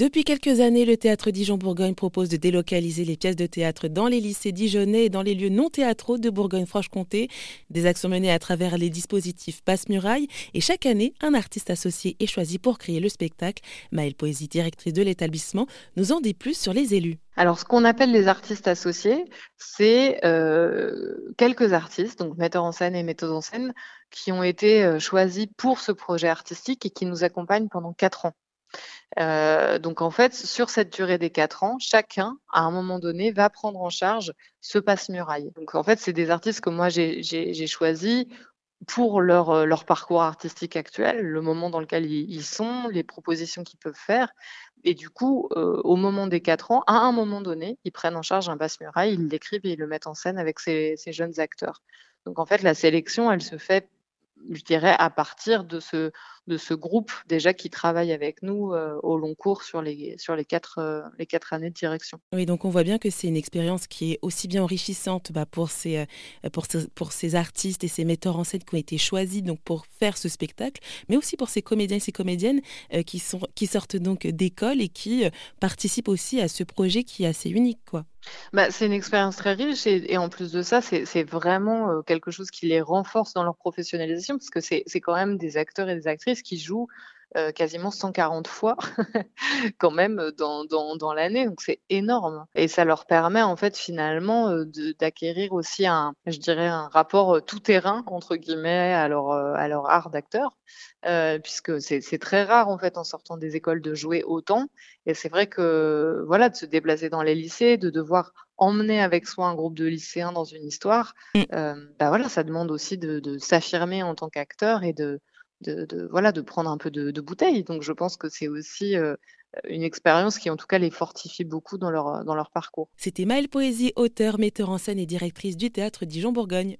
Depuis quelques années, le théâtre Dijon-Bourgogne propose de délocaliser les pièces de théâtre dans les lycées dijonnais et dans les lieux non théâtraux de Bourgogne-Franche-Comté. Des actions menées à travers les dispositifs Passe-Muraille et chaque année, un artiste associé est choisi pour créer le spectacle. Maëlle Poésie, directrice de l'établissement, nous en dit plus sur les élus. Alors, ce qu'on appelle les artistes associés, c'est euh, quelques artistes, donc metteurs en scène et metteuses en scène, qui ont été euh, choisis pour ce projet artistique et qui nous accompagnent pendant quatre ans. Euh, donc en fait, sur cette durée des quatre ans, chacun, à un moment donné, va prendre en charge ce passe-muraille. Donc en fait, c'est des artistes que moi j'ai choisis pour leur, euh, leur parcours artistique actuel, le moment dans lequel ils, sont, les propositions qu'ils peuvent faire. Et du coup, euh, au moment des quatre ans, à un moment donné, ils prennent en charge un passe-muraille, ils l'écrivent et ils le mettent en scène avec ces, ces jeunes acteurs. Donc en fait, la sélection, elle se fait je dirais, à partir de ce, de ce groupe déjà qui travaille avec nous euh, au long cours sur les, sur les quatre, euh, les quatre années de direction. Oui, donc on voit bien que c'est une expérience qui est aussi bien enrichissante bah, pour, ces, euh, pour, ces, pour ces artistes et ces metteurs en scène qui ont été choisis donc, pour faire ce spectacle, mais aussi pour ces comédiens et ces comédiennes qui, sont, qui sortent donc d'école et qui participent aussi à ce projet qui est assez unique. Quoi. Bah, c'est une expérience très riche et, en plus de ça, c'est vraiment quelque chose qui les renforce dans leur professionnalisation parce que c'est quand même des acteurs et des actrices qui jouent quasiment 140 fois quand même dans, dans, l'année, donc c'est énorme. Et ça leur permet en fait finalement d'acquérir aussi un, je dirais, un rapport tout terrain entre guillemets à leur, à leur art d'acteur, puisque c'est très rare en fait en sortant des écoles de jouer autant. Et c'est vrai que voilà, de se déplacer dans les lycées, de devoir emmener avec soi un groupe de lycéens dans une histoire, mmh. bah voilà, ça demande aussi de, de s'affirmer en tant qu'acteur et de voilà, de prendre un peu de, bouteille. Donc je pense que c'est aussi euh, une expérience qui en tout cas les fortifie beaucoup dans leur, dans leur parcours. C'était Maëlle Poésie, auteure, metteur en scène et directrice du théâtre Dijon-Bourgogne.